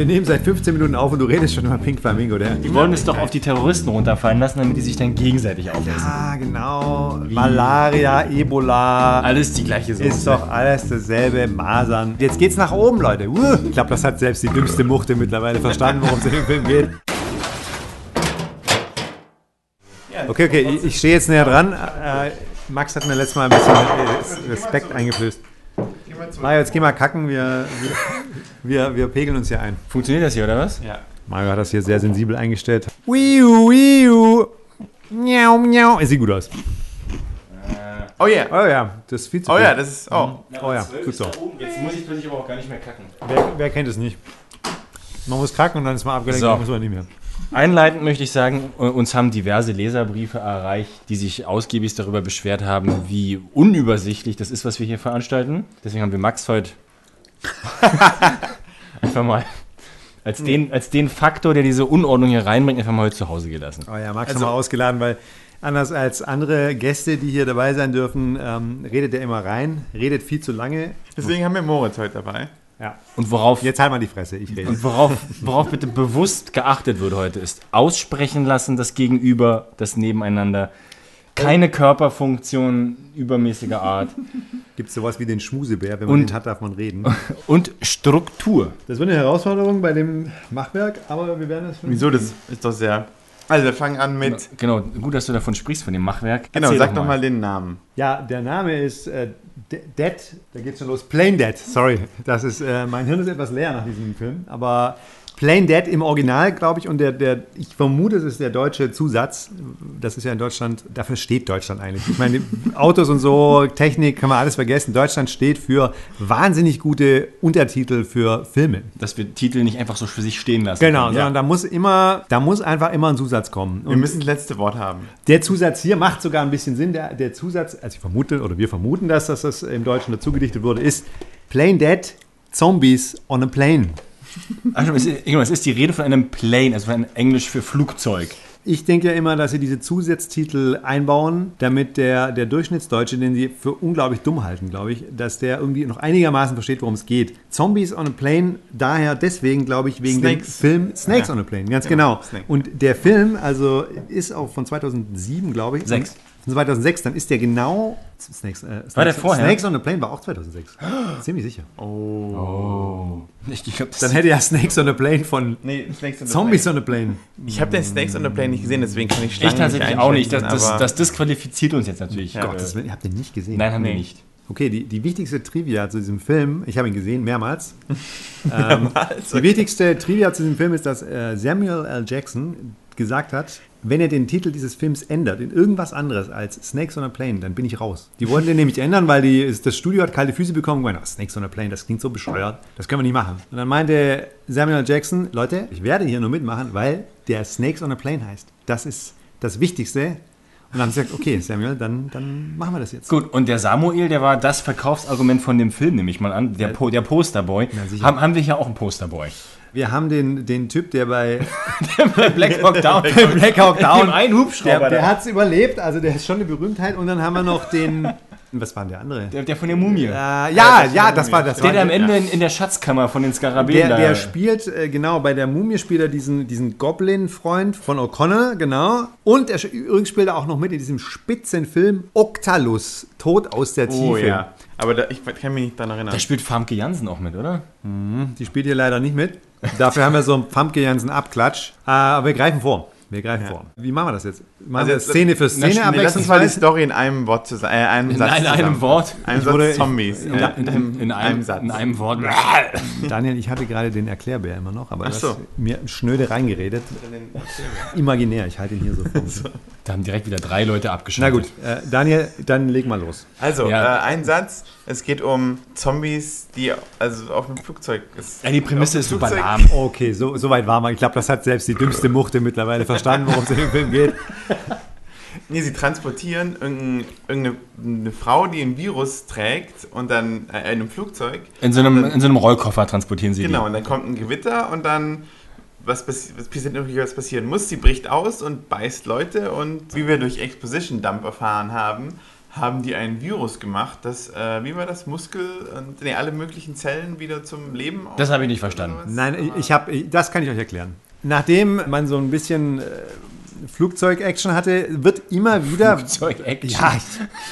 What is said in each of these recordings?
Wir nehmen seit 15 Minuten auf und du redest schon über Pink Flamingo. Der Die wollen es doch auf die Terroristen runterfallen lassen, damit die sich dann gegenseitig aufessen. ah, genau. Malaria, Ebola. Alles die gleiche Soße. Ist doch alles dasselbe, Masern. Jetzt geht's nach oben, Leute. Uh, ich glaube, das hat selbst die dümmste Muchte mittlerweile verstanden, worum es in dem Film geht. Okay, okay, ich, ich stehe jetzt näher dran. Äh, Max hat mir letztes Mal ein bisschen äh, Respekt eingeflößt. Mario, jetzt geh mal kacken, wir, wir, wir, wir pegeln uns hier ein. Funktioniert das hier, oder was? Ja. Mario hat das hier sehr sensibel eingestellt. Wiu, wiu. Miau, miau. Es sieht gut aus. Oh yeah. Oh ja, das ist viel zu Oh viel. ja, das ist. Oh. Oh ja, gut so. Jetzt muss ich plötzlich aber auch gar nicht mehr kacken. Wer, wer kennt es nicht? Man muss kacken und dann ist man abgelenkt, So. muss man nicht mehr. Einleitend möchte ich sagen, uns haben diverse Leserbriefe erreicht, die sich ausgiebig darüber beschwert haben, wie unübersichtlich das ist, was wir hier veranstalten. Deswegen haben wir Max heute einfach mal als den, als den Faktor, der diese Unordnung hier reinbringt, einfach mal heute zu Hause gelassen. Oh ja, Max Also- haben wir ausgeladen, weil anders als andere Gäste, die hier dabei sein dürfen, ähm, redet er immer rein, redet viel zu lange. Deswegen haben wir Moritz heute dabei. Ja. Und worauf, Jetzt halt mal die Fresse, ich rede. und worauf, worauf bitte bewusst geachtet wird heute, ist aussprechen lassen, das Gegenüber, das Nebeneinander. Keine Körperfunktion übermäßiger Art. Gibt es sowas wie den Schmusebär, wenn man Und- den hat, darf man reden. Und Struktur. Das wird eine Herausforderung bei dem Machwerk, aber wir werden es Wieso? Das ist doch sehr. Also, wir fangen an mit. Genau, gut, dass du davon sprichst, von dem Machwerk. Genau, Erzähl sag doch mal den Namen. Ja, der Name ist äh, De- Dead, da geht's schon los. Plain Dead, sorry. Das ist, äh, mein Hirn ist etwas leer nach diesem Film, aber Plain Dead im Original, glaube ich, und der, der, ich vermute, es ist der deutsche Zusatz. Das ist ja in Deutschland, dafür steht Deutschland eigentlich. Ich meine, Autos und so, Technik, kann man alles vergessen. Deutschland steht für wahnsinnig gute Untertitel für Filme. Dass wir Titel nicht einfach so für sich stehen lassen. Genau, können. sondern da muss immer, da muss einfach immer ein Zusatz kommen. Wir Und müssen das letzte Wort haben. der Zusatz hier macht sogar ein bisschen Sinn. Der, der Zusatz, also ich vermute, oder wir vermuten, dass das, das im Deutschen dazu gedichtet wurde, ist Plain Dead Zombies on a Plane. Also, es, ist, genau, es ist die Rede von einem Plane, also von einem Englisch für Flugzeug. Ich denke ja immer, dass sie diese Zusatztitel einbauen, damit der, der Durchschnittsdeutsche, den sie für unglaublich dumm halten, glaube ich, dass der irgendwie noch einigermaßen versteht, worum es geht. Zombies on a Plane, daher deswegen, glaube ich, wegen Snakes. dem Film Snakes Ja. on a Plane, ganz Genau, genau. Snake. Und der Film, also ist auch von 2007, glaube ich. Sechs. Von 2006, dann ist der genau. Snakes, äh, Snakes, War der vorher? Snakes on a Plane war auch 2006. Ziemlich sicher. Ich, ich glaub, Dann hätte ja Snakes on a Plane von Nee, Snakes on the Zombies Plane. on a Plane. Ich habe den Snakes on the Plane nicht gesehen, deswegen kann ich ich Schlangen tatsächlich auch nicht. Das, das, das disqualifiziert uns jetzt natürlich. Ja. Gottes Willen, ihr habt den nicht gesehen. Nein, haben wir Nee. nicht. Okay, die, die wichtigste Trivia zu diesem Film, ich habe ihn gesehen, mehrmals. ähm, die wichtigste Trivia zu diesem Film ist, dass äh, Samuel L. Jackson gesagt hat, wenn er den Titel dieses Films ändert in irgendwas anderes als Snakes on a Plane, dann bin ich raus. Die wollten den nämlich ändern, weil die, das Studio hat kalte Füße bekommen und gemeint, oh, Snakes on a Plane, das klingt so bescheuert, das können wir nicht machen. Und dann meinte Samuel. Jackson, Leute, ich werde hier nur mitmachen, weil der Snakes on a Plane heißt. Das ist das Wichtigste. Und dann haben sie gesagt, okay, Samuel, dann, dann machen wir das jetzt. Gut, und der Samuel, der war das Verkaufsargument von dem Film, nehme ich mal an. Der, po, der Posterboy. Haben, haben wir hier auch einen Posterboy? Wir haben den, den Typ, der bei Black Hawk Down. Black Hawk Down, Ein Hubschrauber. der, der hat es überlebt, also der ist schon eine Berühmtheit. Und dann haben wir noch den, was war denn der andere? Der, der von der Mumie. Äh, ja, ja, das war das. der, war der am Ende in, in der Schatzkammer von den Skarabäen der, da. der spielt, äh, genau, bei der Mumie spielt er diesen, diesen Goblin-Freund von O'Connor, genau. Und er übrigens spielt er auch noch mit in diesem Spitzenfilm Octalus, Tod aus der Tiefe. Oh ja. Aber da, ich kann mich nicht daran erinnern. da spielt Famke Jansen auch mit, oder? Die spielt hier leider nicht mit. Dafür haben wir so einen Famke Jansen Abklatsch. Äh, aber wir greifen vor. Wir greifen vor. Wie machen wir das jetzt? Machen Also Szene für Szene nee, Nee, lass uns mal die? Story in einem Wort zusammen. Äh, einem In Satz einem, einem. Wort. Einem Ich Satz wurde- Zombies. In, in, in, in, einem, Satz. in einem Wort. Daniel, ich hatte gerade den Erklärbär immer noch, aber Ach du so. hast mir schnöde reingeredet. Imaginär, ich halte ihn hier so vor. Da haben direkt wieder drei Leute Na abgeschaltet. gut, äh, Daniel, dann leg mal los. Also, Ja. äh, ein Satz. Es geht um Zombies, die also auf einem Flugzeug ist. Ja, die Prämisse ist dem super Flugzeug- lahm. Okay, so, so weit waren wir. Ich glaube, das hat selbst die dümmste Muchte mittlerweile verstanden, worum es in dem Film geht. Nee, sie transportieren irgendeine, irgendeine eine Frau, die ein Virus trägt und dann äh, in einem Flugzeug. In so einem, in so einem Rollkoffer transportieren sie Genau, und dann kommt ein Gewitter und dann was, passi- was passiert irgendwie, was passieren muss. Sie bricht aus und beißt Leute und wie wir durch Exposition Dump erfahren haben, haben die ein Virus gemacht, das, äh, wie war das, Muskel und nee, alle möglichen Zellen wieder zum Leben Das habe ich nicht verstanden. Nein, ich- ich habe, das kann ich euch erklären. Nachdem man so ein bisschen äh, Flugzeug-Action hatte, wird immer wieder. Flugzeug-Action. Ja,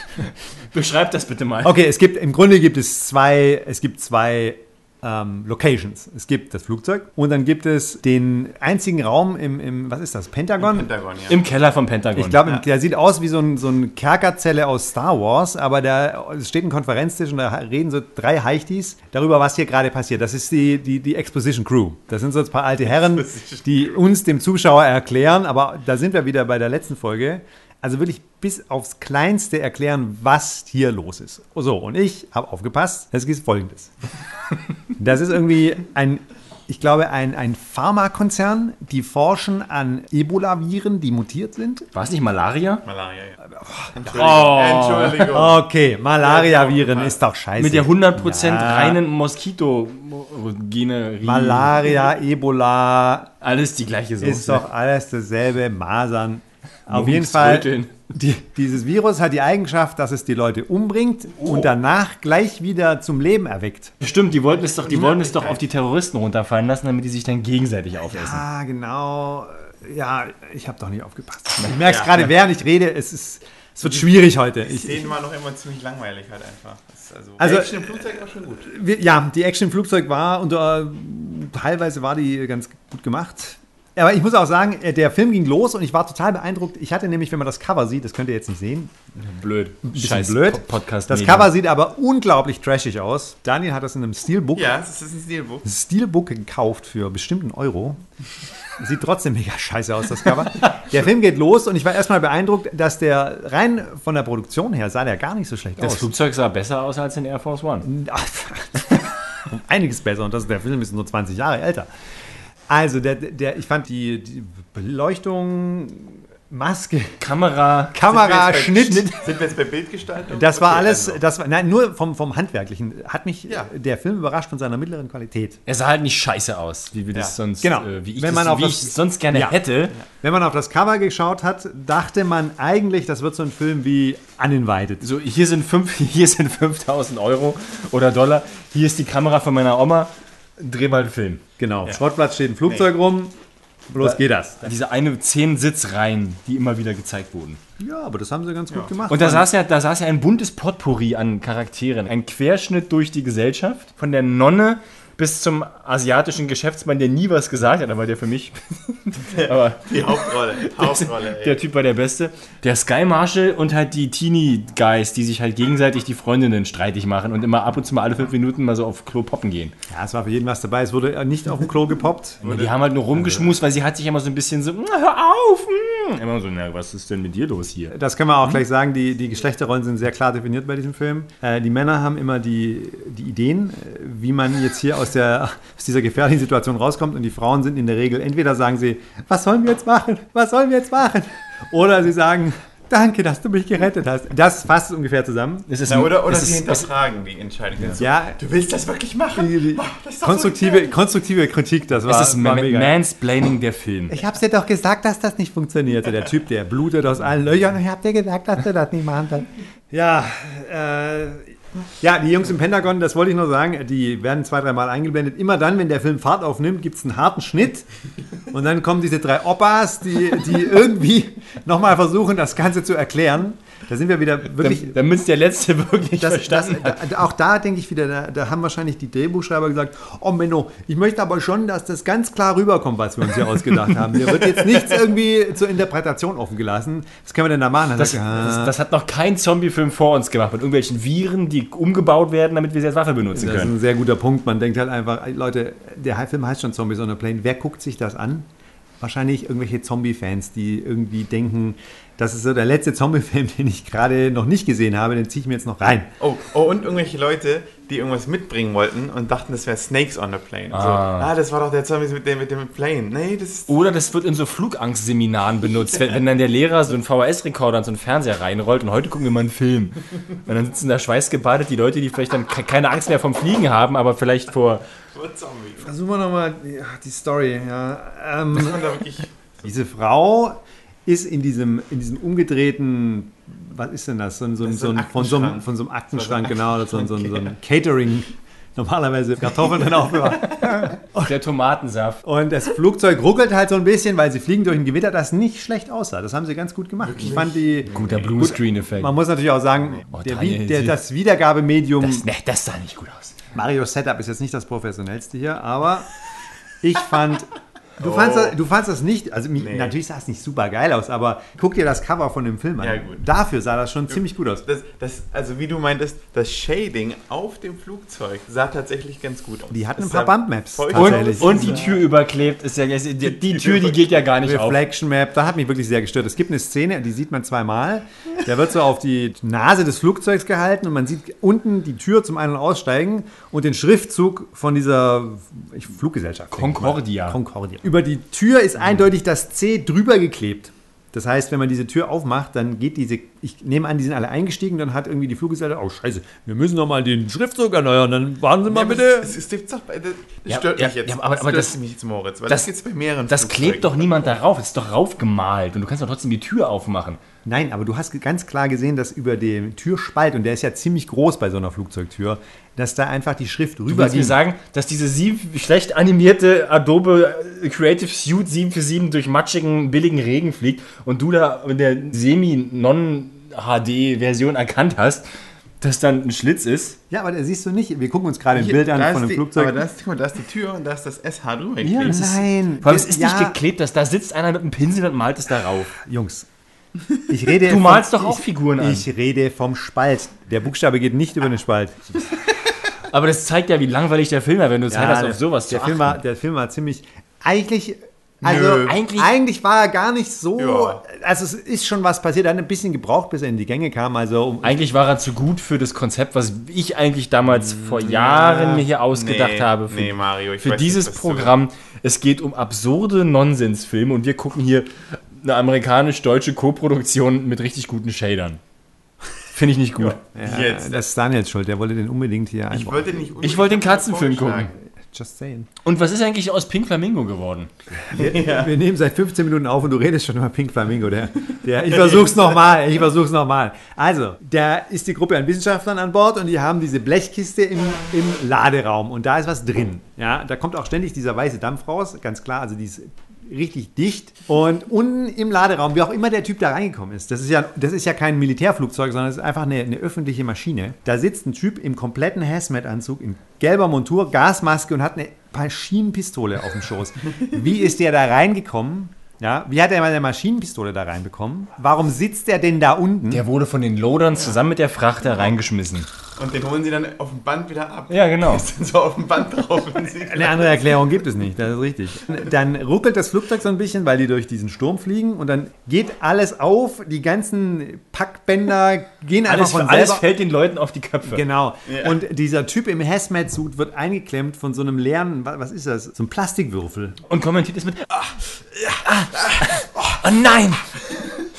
Beschreib das bitte mal. okay, es gibt im Grunde gibt es zwei, es gibt zwei ähm, Locations. Es gibt das Flugzeug und dann gibt es den einzigen Raum im, im was ist das, Pentagon? Pentagon, ja. Im Keller vom Pentagon. Ich glaube, der sieht aus wie so, ein, so eine Kerkerzelle aus Star Wars, aber da steht ein Konferenztisch und da reden so drei Heichtis darüber, was hier gerade passiert. Das ist die, die, die Exposition Crew. Das sind so ein paar alte Herren, die uns, dem Zuschauer, erklären, aber da sind wir wieder bei der letzten Folge. Also wirklich bis aufs Kleinste erklären, was hier los ist. So, und ich habe aufgepasst. Es gibt folgendes. Das ist irgendwie ein, ich glaube, ein, ein Pharmakonzern, die forschen an Ebola-Viren, die mutiert sind. War es nicht Malaria? Malaria, ja. Oh. Entschuldigung. Entschuldigung. Okay, Malaria-Viren ist doch scheiße. Mit der 100% Ja. reinen Moskito-Gene. Malaria, Ebola, Alles die gleiche Soße. ist doch alles dasselbe. Masern. Auf jeden Fall, die, dieses Virus hat die Eigenschaft, dass es die Leute umbringt und danach gleich wieder zum Leben erweckt. Stimmt, die wollten es doch, die wollten es doch auf die Terroristen runterfallen lassen, damit die sich dann gegenseitig aufessen. Ah, genau. Ja, ich habe doch nicht aufgepasst. Ich merke es gerade, während ich rede. Es, ist, es wird schwierig heute. Die Ich, Szenen waren noch immer ziemlich langweilig halt einfach. Also, Also- Action im Flugzeug war schon gut. Wir- Ja, die Action im Flugzeug war und äh, teilweise war die ganz gut gemacht. Aber ich muss auch sagen, äh, der Film ging los und ich war total beeindruckt. Ich hatte nämlich, wenn man das Cover sieht, das könnt ihr jetzt nicht sehen, Blöd. bisschen blöd. Po- Podcast. Das Cover sieht aber unglaublich trashig aus. Daniel hat das in einem Steelbook, Ja, das ist ein Stilbuch. Steelbook gekauft für bestimmten Euro. Sieht trotzdem mega scheiße aus, das Cover. Der Film geht los und ich war erstmal beeindruckt, dass der rein von der Produktion her sah der gar nicht so schlecht Das aus. Flugzeug sah besser aus als in Air Force One. Einiges besser und das, der Film ist nur 20 Jahre älter. Also, der, der, ich fand die, die Beleuchtung, Maske, Kamera. Kamera, Sind wir jetzt bei- Schnitt, Sind wir jetzt bei Bildgestaltung? das war Okay, alles, also. das war, nein, nur vom, vom Handwerklichen hat mich Ja. der Film überrascht von seiner mittleren Qualität. Er sah halt nicht scheiße aus, wie wir das Ja. sonst, Genau. äh, wie ich Wenn das, man auf wie das- ich sonst gerne Ja. hätte. Wenn man auf das Cover geschaut hat, dachte man eigentlich, das wird so ein Film wie Uninvited. So, hier sind, fünf, hier sind 5000 Euro oder Dollar. Hier ist die Kamera von meiner Oma. Dreh mal einen Film. Genau, Schrottplatz steht ein Flugzeug rum, bloß geht das. Diese eine zehn Sitzreihen, die immer wieder gezeigt wurden. Ja, aber das haben sie ganz gut gemacht. Und da saß, ja, da saß ja ein buntes Potpourri an Charakteren. Ein Querschnitt durch die Gesellschaft. Von der Nonne bis zum asiatischen Geschäftsmann, der nie was gesagt hat, aber der für mich. aber Die Hauptrolle. Hauptrolle, der Typ war der Beste. Der Sky Marshal und halt die Teenie Guys, die sich halt gegenseitig die Freundinnen streitig machen und immer ab und zu mal alle fünf Minuten mal so auf Klo poppen gehen. ja, es war für jeden was dabei. Es wurde nicht auf dem Klo gepoppt. Und die haben halt nur rumgeschmust, weil sie hat sich immer so ein bisschen so, "Na, hör auf! mm." Immer so, na, was ist denn mit dir los hier? Das können wir auch gleich sagen, die, die Geschlechterrollen sind sehr klar definiert bei diesem Film. Äh, die Männer haben immer die, die Ideen, äh, wie man jetzt hier aus, der, aus dieser gefährlichen Situation rauskommt und die Frauen sind in der Regel, entweder sagen sie, was sollen wir jetzt machen, was sollen wir jetzt machen? Oder sie sagen, danke, dass du mich gerettet hast. Das fasst es ungefähr zusammen. Es ist, Na, oder oder sie hinterfragen die Entscheidung. So, Ja, Du willst das wirklich machen? die, die, das doch so konstruktive, konstruktive Kritik, das war, es ist war mega. Mansplaining der Film. Ich hab's dir doch gesagt, dass das nicht funktionierte. Der Typ, der blutet aus allen Löchern. Ich hab dir gesagt, dass du das nicht machen kannst. Ja, äh, ja, die Jungs im Pentagon, das wollte ich nur sagen, die werden zwei, dreimal eingeblendet. Immer dann, wenn der Film Fahrt aufnimmt, gibt's einen harten Schnitt. Und dann kommen diese drei Oppas, die, die irgendwie nochmal versuchen, das Ganze zu erklären. Da sind wir wieder wirklich. Damit es der Letzte wirklich Das, das, verstanden hat. da, auch da denke ich wieder, da, da haben wahrscheinlich die Drehbuchschreiber gesagt, oh Menno, ich möchte aber schon, dass das ganz klar rüberkommt, was wir uns hier ausgedacht haben. Hier wird jetzt nichts irgendwie zur Interpretation offen gelassen. Was können wir denn da machen? Dann Das, sagt er, das, das hat noch kein Zombie-Film vor uns gemacht, mit irgendwelchen Viren, die umgebaut werden, damit wir sie als Waffe benutzen das ist können. ein sehr guter Punkt. Man denkt halt einfach, Leute, der Film heißt schon Zombies on a Plane. Wer guckt sich das an? Wahrscheinlich irgendwelche Zombie-Fans, die irgendwie denken, das ist so der letzte Zombie-Film, den ich gerade noch nicht gesehen habe, den ziehe ich mir jetzt noch rein. Oh, oh, und irgendwelche Leute, die irgendwas mitbringen wollten und dachten, das wäre Snakes on the Plane. Ah. So, Ah. das war doch der Zombie mit dem, mit dem Plane. Nee, das ist. Oder das wird in so Flugangstseminaren benutzt, wenn, wenn dann der Lehrer so einen VHS-Rekorder an so einen Fernseher reinrollt und heute gucken wir mal einen Film. Und dann sitzen da schweißgebadet die Leute, die vielleicht dann ke- keine Angst mehr vom Fliegen haben, aber vielleicht vor. Zombie. Versuchen wir nochmal die Story. Ja. Ähm, Und. Diese Frau ist in diesem, in diesem umgedrehten was ist denn das? So, ein- so, Das so, ein von, so einem, Aktenschrank. von so einem Aktenschrank, genau, oder so, ein- so, so ein Catering. Normalerweise Kartoffeln drin aufbewahrt. Der Tomatensaft. Und das Flugzeug ruckelt halt so ein bisschen, weil sie fliegen durch ein Gewitter, das nicht schlecht aussah. Das haben sie ganz gut gemacht. Ich fand die. Guter Bluescreen-Effekt. Man muss natürlich auch sagen, Oh, der, der, das Wiedergabemedium. Das, ne, das sah nicht gut aus. Mario Setup ist jetzt nicht das professionellste hier, aber ich fand. Du, fandst das, du fandst das nicht, also Nee. natürlich sah es nicht super geil aus, aber guck dir das Cover von dem Film an. Ja, gut. Dafür sah das schon ziemlich gut aus. Das, das, also wie du meintest, das Shading auf dem Flugzeug sah tatsächlich ganz gut aus. Die hatten ein paar Bumpmaps. Und, und die Tür überklebt ist ja die, die Tür, die geht ja gar nicht auf. Reflection Map, da hat mich wirklich sehr gestört. Es gibt eine Szene, die sieht man zweimal. Da wird so auf die Nase des Flugzeugs gehalten und man sieht unten die Tür zum Ein- und Aussteigen und den Schriftzug von dieser ich, Fluggesellschaft. Concordia. Concordia. Über die Tür ist eindeutig das C drüber geklebt. Das heißt, wenn man diese Tür aufmacht, dann geht diese, ich nehme an, die sind alle eingestiegen, dann hat irgendwie die Fluggesellschaft, oh scheiße, wir müssen noch mal den Schriftzug erneuern, dann warten Sie mal Ja, bitte. Es, das das Ja, stört ja, mich jetzt. ja, aber- das aber stört das- mich jetzt, Moritz, weil das- das, bei mehreren Das klebt doch niemand darauf. Es ist doch raufgemalt. Und du kannst doch trotzdem die Tür aufmachen. Nein, aber du hast ganz klar gesehen, dass über dem Türspalt, und der ist ja ziemlich groß bei so einer Flugzeugtür, dass da einfach die Schrift Du rüber willst mir sagen, dass diese sieben schlecht animierte Adobe Creative Suite 7 für 7 durch matschigen, billigen Regen fliegt und du da in der Semi-Non-HD-Version erkannt hast, dass dann ein Schlitz ist. Ja, aber da siehst du nicht. Wir gucken uns gerade ein Hier, Bild an von ist einem die, Flugzeug. Aber da ist, guck mal, da ist die Tür und da ist das SH drüber. ja, geklebt. nein. Vor allem, es ist ja, nicht geklebt, dass da sitzt einer mit einem Pinsel und malt es darauf. Jungs, ich rede. Du malst vom- doch auch ich, Figuren an. Ich rede vom Spalt. Der Buchstabe geht nicht über den Spalt. Aber das zeigt ja, wie langweilig der Film war, wenn du Zeit hast, der, auf sowas der zu Film war, Der Film war ziemlich. Eigentlich. Also, Nö. eigentlich, Eigentlich- war er gar nicht so. Ja. Also, es ist schon was passiert. Er hat ein bisschen gebraucht, bis er in die Gänge kam. Also, um, Eigentlich war er zu gut für das Konzept, was ich eigentlich damals vor Jahren mir hier ausgedacht Nee, habe. Für, nee, Mario, ich für weiß dieses nicht, Programm. Es geht um absurde Nonsensfilme und wir gucken hier eine amerikanisch-deutsche Koproduktion mit richtig guten Shadern. Finde ich nicht gut. ja, jetzt. das ist Daniels Schuld. Der wollte den unbedingt hier Ich einbauen. wollte nicht Ich wollte den Katzenfilm vorschlagen. Just saying. Und was ist eigentlich aus Pink Flamingo geworden? Wir nehmen seit 15 Minuten auf und du redest schon über Pink Flamingo. Der, der, ich versuch's nochmal, ich versuch's nochmal. Also, da ist die Gruppe an Wissenschaftlern an Bord und die haben diese Blechkiste im, im Laderaum und da ist was drin. Ja, da kommt auch ständig dieser weiße Dampf raus, ganz klar, also die ist richtig dicht. Und unten im Laderaum, wie auch immer der Typ da reingekommen ist, das ist ja, das ist ja kein Militärflugzeug, sondern es ist einfach eine, eine öffentliche Maschine. Da sitzt ein Typ im kompletten Hazmat-Anzug, in gelber Montur, Gasmaske und hat eine Maschinenpistole auf dem Schoß. Wie ist der da reingekommen? Ja, wie hat er mal eine Maschinenpistole da reinbekommen? Warum sitzt er denn da unten? Der wurde von den Lodern zusammen mit der Frachter reingeschmissen. Und den holen sie dann auf dem Band wieder ab. Ja, genau. Ist dann so auf dem Band drauf. Und sie Eine andere Erklärung gibt es nicht, das ist richtig. Dann ruckelt das Flugzeug so ein bisschen, weil die durch diesen Sturm fliegen und dann geht alles auf, die ganzen Packbänder gehen Alles, von alles selber. fällt den Leuten auf die Köpfe. Genau. Ja. Und dieser Typ im Hazmat-Suit wird eingeklemmt von so einem leeren, wa- was ist das? So einem Plastikwürfel. Und kommentiert es mit. Ah, ah, oh, oh nein!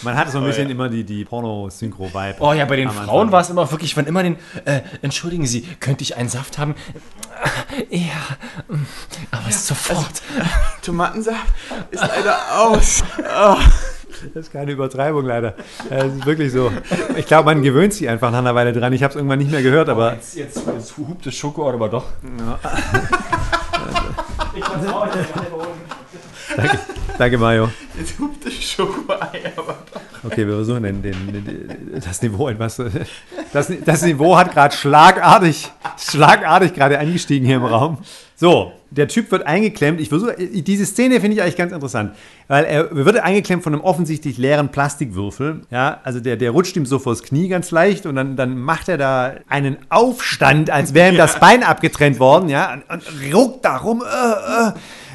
Man hat so ein bisschen immer die, die Porno-Synchro-Vibe. Oh ja, bei den. Frauen war es immer wirklich, wenn immer den. Äh, entschuldigen Sie, könnte ich einen Saft haben? Ja, mm, aber sofort. Tomatensaft ist leider aus. Das ist keine Übertreibung leider. Das ist wirklich so. Ich glaube, man gewöhnt sich einfach nach einer Weile dran. Ich habe es irgendwann nicht mehr gehört, aber jetzt, jetzt, jetzt hupt das Schoko aber doch. ich kann's auch nicht danke Mario. Jetzt hupt das Schokoei, aber doch. Okay, wir versuchen den, den, den, das Niveau etwas. Das, das Niveau hat gerade schlagartig, schlagartig gerade angestiegen hier im Raum. So, der Typ wird eingeklemmt. Ich versuche, diese Szene finde ich eigentlich ganz interessant, weil er wird eingeklemmt von einem offensichtlich leeren Plastikwürfel. Ja, also der, der rutscht ihm so vors Knie ganz leicht und dann, dann macht er da einen Aufstand, als wäre ihm das Bein abgetrennt worden. Ja, und, und ruckt da rum. Äh, äh.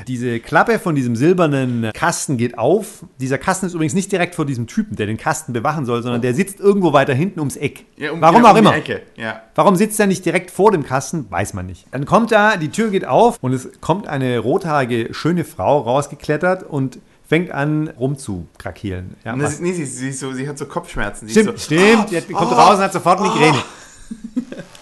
Diese Klappe von diesem silbernen Kasten geht auf. Dieser Kasten ist übrigens nicht direkt vor diesem Typen, der den Kasten bewachen soll, sondern der sitzt irgendwo weiter hinten ums Eck. Ja, um- Warum ja, auch um die immer. Ja. Warum sitzt er nicht direkt vor dem Kasten? Weiß man nicht. Dann kommt da, die Tür geht auf und es kommt eine rothaarige, schöne Frau rausgeklettert und fängt an rumzukrakeelen. Ja, Und das nee, sie, sie, so, sie hat so Kopfschmerzen. Sie Stimmt, so, stimmt. Oh, die hat, kommt oh, raus und hat sofort Migräne.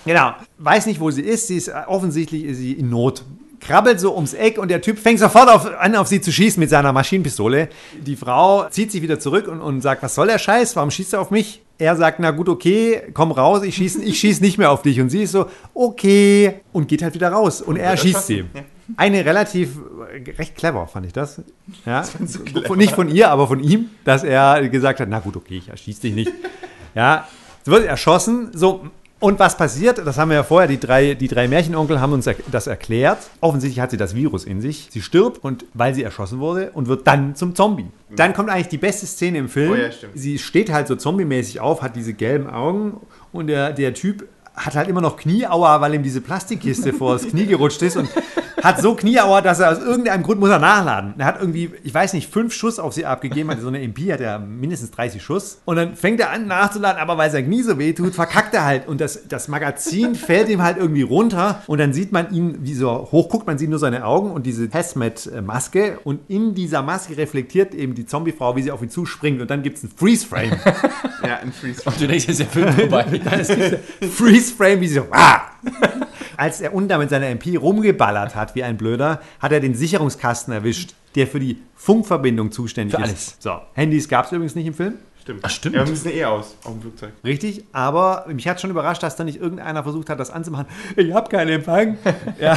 genau. Weiß nicht, wo sie ist. Sie ist offensichtlich ist sie in Not. Krabbelt so ums Eck und der Typ fängt sofort auf, an, auf sie zu schießen mit seiner Maschinenpistole. Die Frau zieht sich wieder zurück und, und sagt, was soll der Scheiß? Warum schießt er auf mich? er sagt, na gut, okay, komm raus, ich schieße ich schieß nicht mehr auf dich. Und sie ist so, okay, und geht halt wieder raus. Und er schießt sie. Eine relativ, recht clever fand ich das. Ja, von, nicht von ihr, aber von ihm, dass er gesagt hat, na gut, okay, ich erschieße dich nicht. Ja, sie wird erschossen, so, und was passiert? Das haben wir ja vorher, die drei, die drei Märchenonkel haben uns das erklärt. Offensichtlich hat sie das Virus in sich. Sie stirbt und weil sie erschossen wurde und wird dann zum Zombie. Dann kommt eigentlich die beste Szene im Film. Oh ja, sie steht halt so zombie-mäßig auf, hat diese gelben Augen und der, der Typ hat halt immer noch Knieauer, weil ihm diese Plastikkiste vor das Knie gerutscht ist und hat so Knieauer, dass er aus irgendeinem Grund muss er nachladen. Er hat irgendwie, ich weiß nicht, fünf Schuss auf sie abgegeben, also so eine MP hat er mindestens 30 Schuss und dann fängt er an nachzuladen, aber weil sein Knie so weh tut, verkackt er halt und das, das Magazin fällt ihm halt irgendwie runter und dann sieht man ihn, wie so hoch guckt, man sieht nur seine Augen und diese Hazmat-Maske und in dieser Maske reflektiert eben die Zombiefrau, wie sie auf ihn zuspringt und dann gibt es einen Freeze-Frame. Ja, ein Freeze. Und du denkst, jetzt ist der Film vorbei. Freeze-Frame, wie sie so, ah! Als er unten mit seiner MP rumgeballert hat, wie ein Blöder, hat er den Sicherungskasten erwischt, der für die Funkverbindung zuständig Für ist. alles. So, Handys gab es übrigens nicht im Film. Stimmt. Ach, stimmt. Ja, wir müssen eh aus auf dem Flugzeug. Richtig, aber mich hat schon überrascht, dass da nicht irgendeiner versucht hat, das anzumachen. Ich habe keinen Empfang. Ja.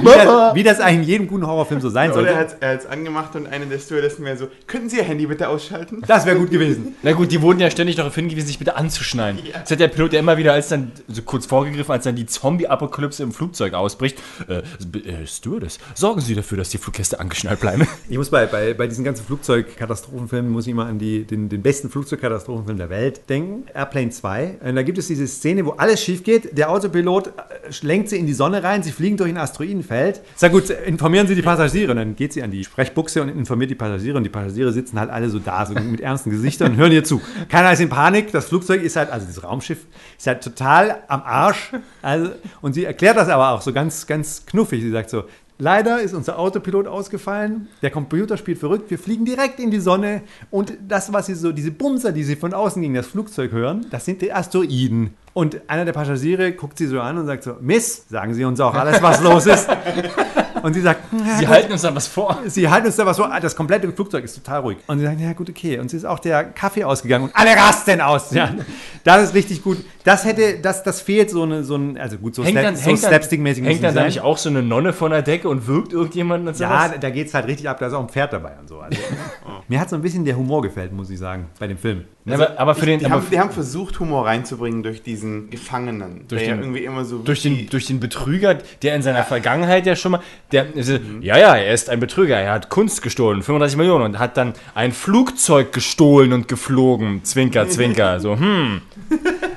wie, das, wie das eigentlich in jedem guten Horrorfilm so sein Oder er sollte. hat er hat's angemacht und eine der Stewardessen wäre so, könnten Sie Ihr Handy bitte ausschalten? Das wäre gut gewesen. Na gut, die wurden ja ständig darauf hingewiesen, sich bitte anzuschneiden. Das hat der Pilot ja immer wieder, als dann, so kurz vorgegriffen, als dann die Zombie-Apokalypse im Flugzeug ausbricht. Äh, äh, Stewardess, sorgen Sie dafür, dass die Fluggäste angeschnallt bleiben. Ich muss bei, bei, bei diesen ganzen Flugzeugkatastrophenfilmen, muss ich immer an die, den, den besten Flugzeugkatastrophenfilm der Welt denken, Airplane 2. Und da gibt es diese Szene, wo alles schief geht. Der Autopilot äh, lenkt sie in die Sonne rein, sie fliegen durch ein Asteroidenfeld. Sag gut, informieren Sie die Passagiere. Und dann geht sie an die Sprechbuchse und informiert die Passagiere. Und die Passagiere sitzen halt alle so da, so mit ernsten Gesichtern und hören ihr zu. Keiner ist in Panik. Das Flugzeug ist halt, also das Raumschiff, ist halt total am Arsch. Also, und sie erklärt das aber auch so ganz, ganz knuffig. Sie sagt so, Leider ist unser Autopilot ausgefallen. Der Computer spielt verrückt. Wir fliegen direkt in die Sonne. Und das, was Sie so, diese Bumser, die Sie von außen gegen das Flugzeug hören, das sind die Asteroiden. Und einer der Passagiere guckt sie so an und sagt so: Miss, sagen Sie uns auch alles, was los ist. Und sie sagt: "Na Sie gut." halten uns da was vor. Sie halten uns da was so, das komplette Flugzeug ist total ruhig. Und sie sagen, ja gut, okay. Und sie ist auch der Kaffee ausgegangen und alle rasten aus. Ja, das ist richtig gut. Das hätte, das, das fehlt so, eine, so ein, also gut, so, Hängt Slap- so slapstick-mäßig hängt dann da nicht auch so eine Nonne von der Decke und wirkt irgendjemand und Ja, sowas? da geht es halt richtig ab, da ist auch ein Pferd dabei und so. Also, mir hat so ein bisschen der Humor gefällt, muss ich sagen, bei dem Film. Ja, aber, aber für den, Die aber haben, die haben versucht, Humor reinzubringen durch diesen Gefangenen. Durch den- irgendwie immer so durch den, durch den Betrüger, der in seiner Vergangenheit ja schon mal, der, also, ja, ja, er ist ein Betrüger, er hat Kunst gestohlen, 35 Millionen und hat dann ein Flugzeug gestohlen und geflogen, zwinker, zwinker, so, hm,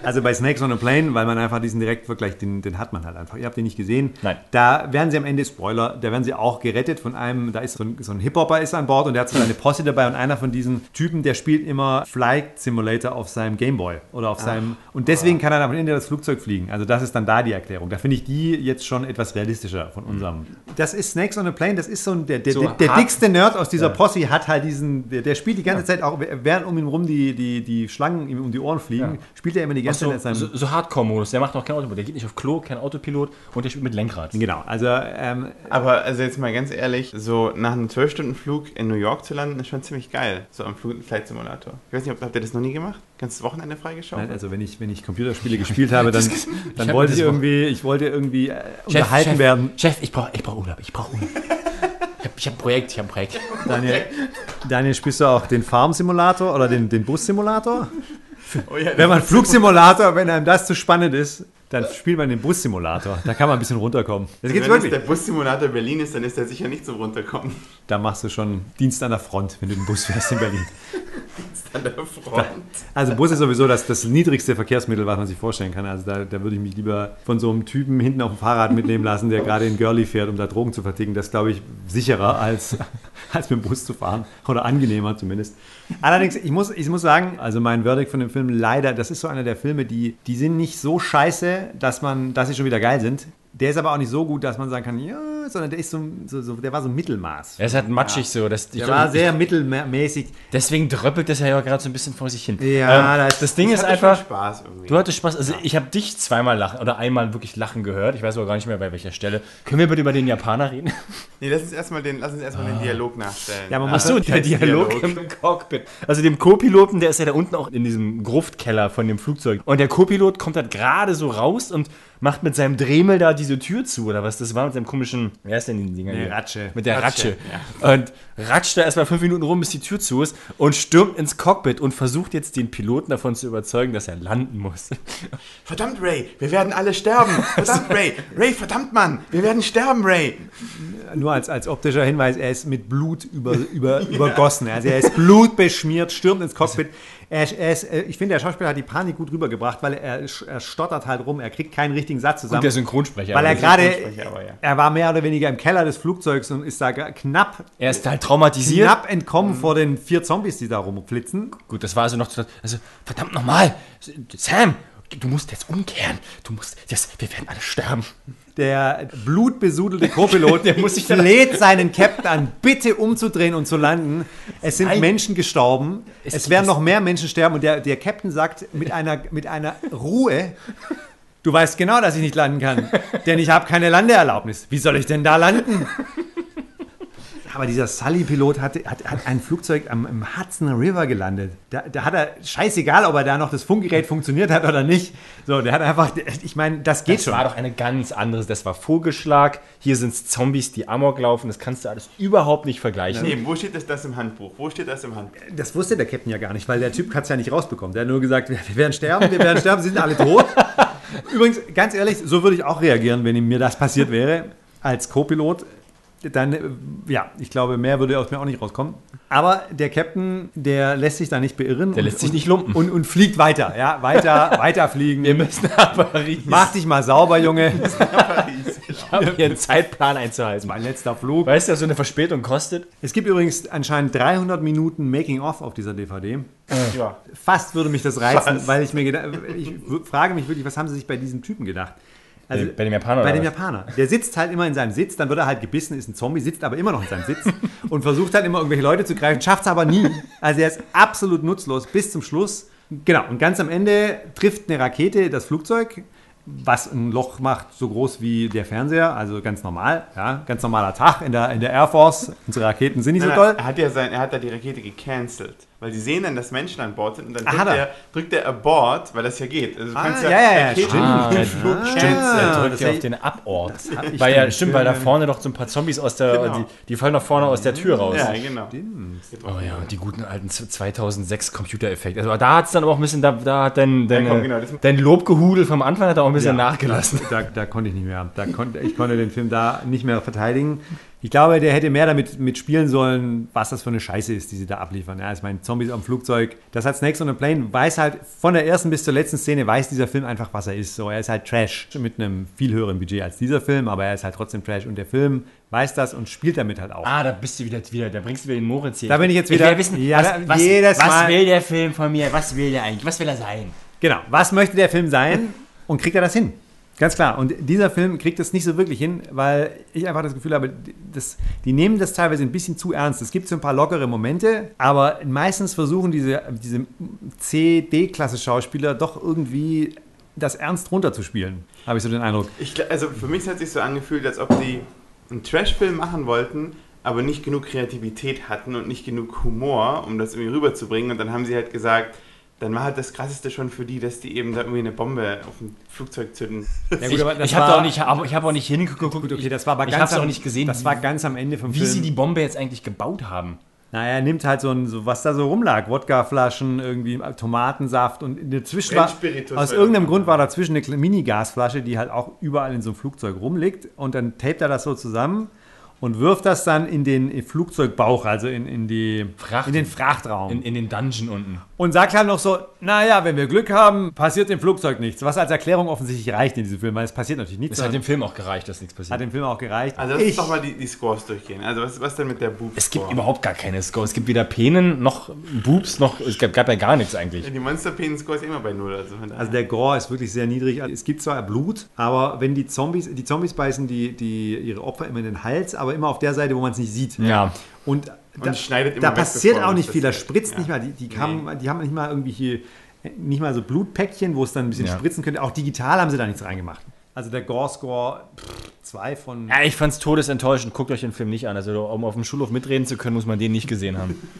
Also bei Snakes on a Plane, weil man einfach diesen Direktvergleich, den, den hat man halt einfach. Ihr habt den nicht gesehen. Nein. Da werden sie am Ende, Spoiler, da werden sie auch gerettet von einem, da ist so ein, so ein Hip-Hopper ist an Bord und der hat so eine Posse dabei und einer von diesen Typen, der spielt immer Flight Simulator auf seinem Gameboy oder auf seinem, und deswegen kann er dann am Ende das Flugzeug fliegen. Also das ist dann da die Erklärung. Da finde ich die jetzt schon etwas realistischer von unserem. Das ist Snakes on a Plane, das ist so ein, der, der, So der, der dickste Nerd aus dieser Posse hat halt diesen, der, der spielt die ganze Zeit auch, während um ihn rum die, die, die Schlangen ihm um die Ohren fliegen, spielt er immer die ganze so, in seinem so, so Hardcore-Modus, der macht noch kein Autopilot, der geht nicht auf Klo, kein Autopilot und der spielt mit Lenkrad. Genau, also ähm, Aber also jetzt mal ganz ehrlich, so nach einem 12-Stunden-Flug in New York zu landen, ist schon ziemlich geil. So am Flug Flight Simulator. Ich weiß nicht, ob, habt ihr das noch nie gemacht? Ganzes Wochenende freigeschaut? nein, also wenn ich, wenn ich Computerspiele gespielt habe, dann, dann hab wollte ich irgendwie, ich wollte irgendwie äh, unterhalten Chef, werden. Chef, ich brauche ich brauch Urlaub, ich brauche Urlaub. Ich habe ich hab ein Projekt, ich habe ein Projekt. Daniel, Daniel, spielst du auch den Farm-Simulator oder den, den Bus-Simulator? oh ja, Wenn man Flugsimulator, wenn einem das zu spannend ist, dann spielt man den Bus-Simulator. Da kann man ein bisschen runterkommen. Das wenn geht's es wirklich. der Bussimulator Berlin ist, dann ist der sicher nicht so runterkommen. Da machst du schon Dienst an der Front, wenn du den Bus fährst in Berlin. An der Front. Also Bus ist sowieso das, das niedrigste Verkehrsmittel, was man sich vorstellen kann. Also da, da würde ich mich lieber von so einem Typen hinten auf dem Fahrrad mitnehmen lassen, der gerade in Girlie fährt, um da Drogen zu verticken. Das ist, glaube ich, sicherer als, als mit dem Bus zu fahren. Oder angenehmer zumindest. Allerdings, ich muss, ich muss sagen, also mein Verdict von dem Film leider, das ist so einer der Filme, die, die sind nicht so scheiße, dass man, dass sie schon wieder geil sind. Der ist aber auch nicht so gut, dass man sagen kann, ja, sondern der ist so, so, so der war so Mittelmaß. Er ist halt matschig so. Das, ich Der glaub, war ich- sehr mittelmäßig. Deswegen dröppelt das ja auch gerade so ein bisschen vor sich hin. Ja, ähm, da ist- das Ding Ich ist einfach, Spaß irgendwie. du hattest Spaß. Also ich habe dich zweimal lachen oder einmal wirklich lachen gehört. Ich weiß aber gar nicht mehr bei welcher Stelle. Können wir bitte über den Japaner reden? Nee, lass uns erstmal den, lass uns erstmal den Dialog nachstellen. Ja, man Ach muss so, der Dialog Dialog. im Cockpit. Also dem Co-Piloten, der ist ja da unten auch in diesem Gruftkeller von dem Flugzeug. Und der Co-Pilot kommt halt gerade so raus und macht mit seinem Dremel da diese Tür zu, oder was das war, mit seinem komischen, wer ist denn die Dinger hier? Ratsche. Mit der Ratsche. Ratsche, Und ratscht da erstmal fünf Minuten rum, bis die Tür zu ist und stürmt ins Cockpit und versucht jetzt den Piloten davon zu überzeugen, dass er landen muss. Verdammt, Ray, wir werden alle sterben. Verdammt, Ray. Ray, verdammt, Mann, wir werden sterben, Ray. Nur als, als optischer Hinweis, er ist mit Blut über, über, übergossen. Also er ist blutbeschmiert, stürmt ins Cockpit. Er, er ist, äh, ich finde, der Schauspieler hat die Panik gut rübergebracht, weil er, er stottert halt rum, er kriegt keinen richtigen Satz zusammen. Und der Synchronsprecher. weil er gerade, ja. er war mehr oder weniger im Keller des Flugzeugs und ist da knapp, er ist halt traumatisiert. knapp entkommen vor den vier Zombies, die da rumflitzen. Gut, das war also noch, also verdammt nochmal, Sam, du musst jetzt umkehren. Du musst, das, wir werden alle sterben. Der blutbesudelte Co-Pilot Der muss sich dann- fleht seinen Captain an, bitte umzudrehen und zu landen. Es sind Nein. Menschen gestorben. Es Es, werden noch mehr Menschen sterben. Und der, der Captain sagt mit einer, mit einer Ruhe, du weißt genau, dass ich nicht landen kann, denn ich habe keine Landeerlaubnis. Wie soll ich denn da landen? Aber dieser Sully-Pilot hat, hat, hat ein Flugzeug am im Hudson River gelandet. Da, da hat er, scheißegal, ob er da noch das Funkgerät funktioniert hat oder nicht. So, der hat einfach, ich meine, das geht Das schon. war doch eine ganz andere, das war Vogelschlag. Hier sind es Zombies, die Amok laufen. Das kannst du alles überhaupt nicht vergleichen. Nee, wo steht das, das im Handbuch? Wo steht das im Handbuch? Das wusste der Captain ja gar nicht, weil der Typ hat es ja nicht rausbekommen. Der hat nur gesagt, wir wir werden sterben, wir werden sterben, sie sind alle tot. Übrigens, ganz ehrlich, so würde ich auch reagieren, wenn mir das passiert wäre, als Co-Pilot. Dann, äh, ja, ich glaube, mehr würde aus mir auch nicht rauskommen. Aber der Captain, der lässt sich da nicht beirren. Der lässt sich nicht lumpen. Und, und fliegt weiter, ja, weiter, weiter fliegen. Wir müssen nach Paris. Mach dich mal sauber, Junge. Ich habe hier einen Zeitplan einzuhalten. Mein letzter Flug. Weißt du, was so eine Verspätung kostet? Es gibt übrigens anscheinend 300 Minuten Making-of auf dieser DVD. Ja. Fast würde mich das reizen, Was? weil ich mir gedacht, ich frage mich wirklich, was haben sie sich bei diesem Typen gedacht? Also, Bei dem Japaner, Bei dem? Japaner. Der sitzt halt immer in seinem Sitz, dann wird er halt gebissen, ist ein Zombie, sitzt aber immer noch in seinem Sitz und versucht halt immer irgendwelche Leute zu greifen, schafft es aber nie. Also er ist absolut nutzlos bis zum Schluss. Genau, und ganz am Ende trifft eine Rakete das Flugzeug, was ein Loch macht, so groß wie der Fernseher, also ganz normal, ja, ganz normaler Tag in der, in der Air Force. Unsere Raketen sind nicht so toll. Er hat ja sein, er hat da die Rakete gecancelt. Weil sie sehen dann, dass Menschen an Bord sind und dann drückt, hat er. er, drückt er Abort, weil das ja geht. Also du Ah, kannst ja, ja, ja, stimmt. Ah, ja, Flug ah, canceln. Er das drückt ja auf den Abort. Weil ja, stimmt, weil da vorne doch so ein paar Zombies aus der, Genau. die, die fallen doch vorne aus der Tür raus. Ja, genau. Oh ja, und die guten alten 2006 Computereffekte. Also da hat es dann aber auch ein bisschen, da, da hat dein, dein, komm, genau, dein Lobgehudel vom Anfang hat auch ein bisschen Ja. nachgelassen. Da, da konnte ich nicht mehr. Da konnte, ich konnte den Film da nicht mehr verteidigen. Ich glaube, der hätte mehr damit mitspielen sollen, was das für eine Scheiße ist, die sie da abliefern. Ja, ich meine, Zombies am Flugzeug. Das hat Snakes on a Plane, weiß halt, von der ersten bis zur letzten Szene weiß dieser Film einfach, was er ist. So, er ist halt Trash mit einem viel höheren Budget als dieser Film, aber er ist halt trotzdem Trash. Und der Film weiß das und spielt damit halt auch. Ah, da bist du wieder, wieder da bringst du wieder den Moritz hier. Da bin ich jetzt Ich wieder- will wissen, Ja, was, was, jedes was Mal- will der Film von mir? Was will der eigentlich? Was will er sein? Genau. Was möchte der Film sein und kriegt er das hin? Ganz klar. Und dieser Film kriegt das nicht so wirklich hin, weil ich einfach das Gefühl habe, das, die nehmen das teilweise ein bisschen zu ernst. Es gibt so ein paar lockere Momente, aber meistens versuchen diese, diese C-D-Klasse-Schauspieler doch irgendwie das ernst runterzuspielen, habe ich so den Eindruck. Ich, also für mich hat es sich so angefühlt, als ob die einen Trash-Film machen wollten, aber nicht genug Kreativität hatten und nicht genug Humor, um das irgendwie rüberzubringen. Und dann haben sie halt gesagt, dann war halt das Krasseste schon für die, dass die eben da irgendwie eine Bombe auf ein Flugzeug zünden. Ja, ich aber das ich habe war- auch nicht, ich habe auch nicht hingeguckt. Gut, okay, das war aber ich ganz am- nicht gesehen, Das war ganz am Ende vom wie Film. sie die Bombe jetzt eigentlich gebaut haben. Na, er nimmt halt so, ein, so was da so rumlag, Wodkaflaschen, irgendwie Tomatensaft und dazwischen war, Brennspiritus aus war irgendeinem. Grund war dazwischen eine Mini-Gasflasche, die halt auch überall in so einem Flugzeug rumliegt und dann tapet er das so zusammen und wirft das dann in den Flugzeugbauch, also in, in, die, Fracht- in den Frachtraum. In, in den Dungeon unten. und sagt halt noch so, naja, wenn wir Glück haben, passiert dem Flugzeug nichts. Was als Erklärung offensichtlich reicht in diesem Film, weil es passiert natürlich nichts. Es hat dem Film auch gereicht, dass nichts hat passiert. dem Film auch gereicht. Also lass ich, uns doch mal die, die Scores durchgehen. Also was, was denn mit der Boob Es gibt überhaupt gar keine Score. Es gibt weder Penen noch Boobs noch. Es gab, gab ja gar nichts eigentlich. Die Monster-Penen-Score ist immer bei null. Also. Also der Gore ist wirklich sehr niedrig. Also Es gibt zwar Blut, aber wenn die Zombies, die Zombies beißen die, die ihre Opfer immer in den Hals, aber immer auf der Seite, wo man es nicht sieht. Ja. Und da, schneidet immer da weg, passiert auch nicht viel. Da spritzt Ja. nicht mal. Die, die, haben, die haben nicht mal irgendwie hier, nicht mal so Blutpäckchen, wo es dann ein bisschen Ja. spritzen könnte. Auch digital haben sie da nichts reingemacht. Also der Gore-Score 2 von. Ja, ich fand's todesenttäuschend. Guckt euch den Film nicht an. Also, um auf dem Schulhof mitreden zu können, muss man den nicht gesehen haben.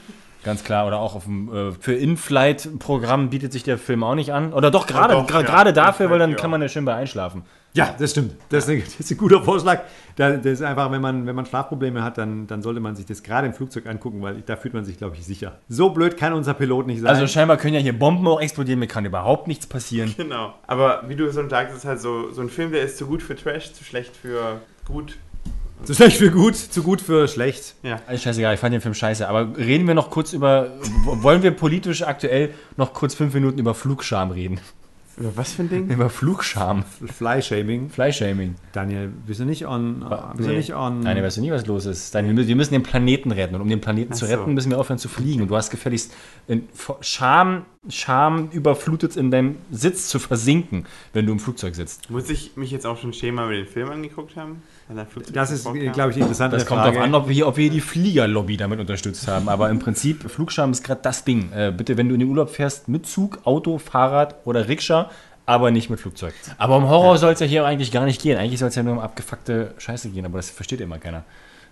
Ganz klar. Oder auch auf dem, äh, für In-Flight-Programm bietet sich der Film auch nicht an. Oder doch, gerade ja. gerade dafür, weil dann In-Flight, kann man ja schön bei einschlafen. Ja, das stimmt. Das ist, ein, das ist ein guter Vorschlag. Da, das ist einfach, wenn man, wenn man Schlafprobleme hat, dann, dann sollte man sich das gerade im Flugzeug angucken, weil da fühlt man sich, glaube ich, sicher. So blöd kann unser Pilot nicht sein. Also scheinbar können ja hier Bomben auch explodieren, mir kann überhaupt nichts passieren. Genau. Aber wie du schon sagst, ist halt so, so ein Film, der ist zu gut für Trash, zu schlecht für gut. Zu schlecht für gut, zu gut für schlecht. Ja. Alles scheißegal, ich fand den Film scheiße. Aber reden wir noch kurz über, wollen wir politisch aktuell noch kurz fünf Minuten über Flugscham reden? Über was für ein Ding? Über Flugscham, Fly-Shaming. Fleischshaming. Daniel, bist du nicht on? Bist du nee. nicht on? Nein, weißt du nie, was los ist. Nein, wir müssen, den Planeten retten. Und um den Planeten zu Ach so. retten, müssen wir aufhören zu fliegen. Und du hast gefälligst in Scham, Scham überflutet in deinem Sitz zu versinken, wenn du im Flugzeug sitzt. Muss ich mich jetzt auch schon schämen, weil wir den Film angeguckt haben? Das ist, haben? glaube ich, die interessante Das kommt darauf an, ob wir, hier, ob wir die Fliegerlobby damit unterstützt haben. Aber im Prinzip, Flugscham ist gerade das Ding. Äh, bitte, wenn du in den Urlaub fährst, mit Zug, Auto, Fahrrad oder Rikscha, aber nicht mit Flugzeug. Aber um Horror soll es ja hier eigentlich gar nicht gehen. Eigentlich soll es ja nur um abgefuckte Scheiße gehen, aber das versteht immer keiner.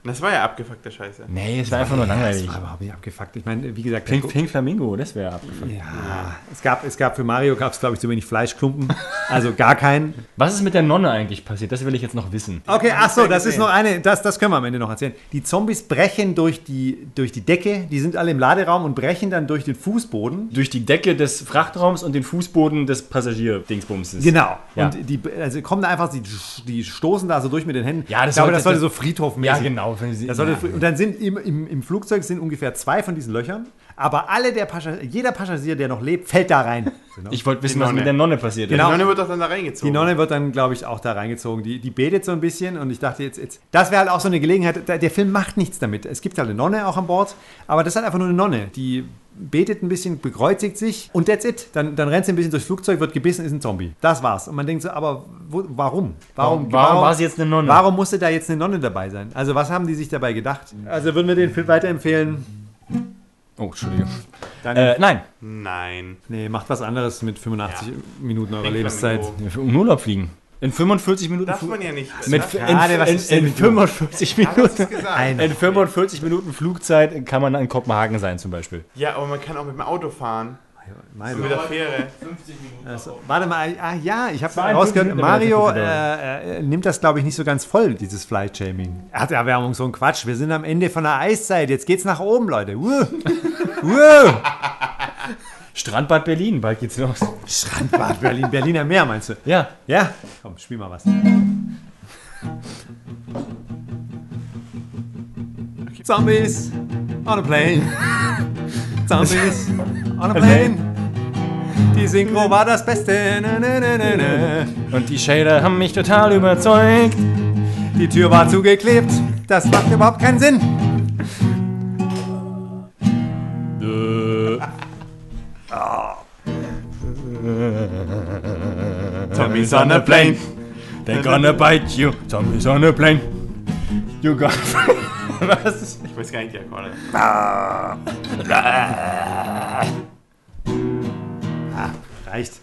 Das war ja abgefuckte Scheiße. Nee, es war einfach nur langweilig. Das war überhaupt nicht abgefuckt. Ich meine, wie gesagt, Pink, Pink Flamingo, das wäre abgefuckt. ja, es gab, es gab für Mario gab es, glaube ich, zu wenig Fleischklumpen. Also gar keinen. Was ist mit der Nonne eigentlich passiert? Das will ich jetzt noch wissen. Okay, ach so, das ist noch eine, das, das können wir am Ende noch erzählen. Die Zombies brechen durch die, durch die Decke, die sind alle im Laderaum und brechen dann durch den Fußboden. Durch die Decke des Frachtraums und den Fußboden des Passagier-Dingsbumses. Genau. Ja. Und die also kommen da einfach, die, die stoßen da so durch mit den Händen. Ja, das ich glaube, sollte- das sollte das- so friedhofmäßig. Ja, genau. Wenn sie- Das sollte, ja. Und dann sind im, im, im Flugzeug sind ungefähr zwei von diesen Löchern, aber alle der Passagier, jeder Passagier, der noch lebt, fällt da rein. Ich wollte wissen, was mit der Nonne passiert ist. Genau. Die Nonne wird doch dann da reingezogen. Die Nonne wird dann, glaube ich, auch da reingezogen. Die, die betet so ein bisschen und ich dachte jetzt, jetzt das wäre halt auch so eine Gelegenheit. Der, Film macht nichts damit. Es gibt halt eine Nonne auch an Bord, aber das ist halt einfach nur eine Nonne. Die betet ein bisschen, bekreuzigt sich und that's it. Dann, dann rennt sie ein bisschen durchs Flugzeug, wird gebissen, ist ein Zombie. Das war's. Und man denkt so, aber wo, warum? Warum- warum war sie jetzt eine Nonne? Warum musste da jetzt eine Nonne dabei sein? Also was haben die sich dabei gedacht? Also würden wir den Film weiterempfehlen? Oh, Entschuldigung. Dann, Äh, nein, Nein. nee, macht was anderes mit 85 Ja. Minuten eurer Lebenszeit. Um Urlaub fliegen. In 45 Minuten Darf man ja nicht. Mit, in, Gerade, was in, in mit dir? 45 Hast du Minuten. In 45 Minuten Flugzeit kann man in Kopenhagen sein, zum Beispiel. Ja, aber man kann auch mit dem Auto fahren. Meine Und mit der Fähre. Also, warte mal, ah, ja, ich habe 52 rausgehört, Minuten Mario äh, äh, nimmt das, glaube ich, nicht so ganz voll, dieses Flight-Shaming. Erderwärmung, so ein Quatsch. Wir sind am Ende von der Eiszeit. Jetzt geht's nach oben, Leute. Uh. Uh. Strandbad Berlin, bald geht's los. Strandbad Berlin, Berliner Meer, meinst du? Ja, Ja? Komm, spiel mal was. Zombies on a plane. Zombies on a plane. Die Synchro war das Beste. Na, na, na, und die Shader haben mich total überzeugt. Die Tür war zugeklebt. Das macht überhaupt keinen Sinn. Zombies on a plane. They're gonna bite you. Zombies on a plane. You got. Was? Ich weiß gar nicht die Akkorde. ah, ah. ah reicht.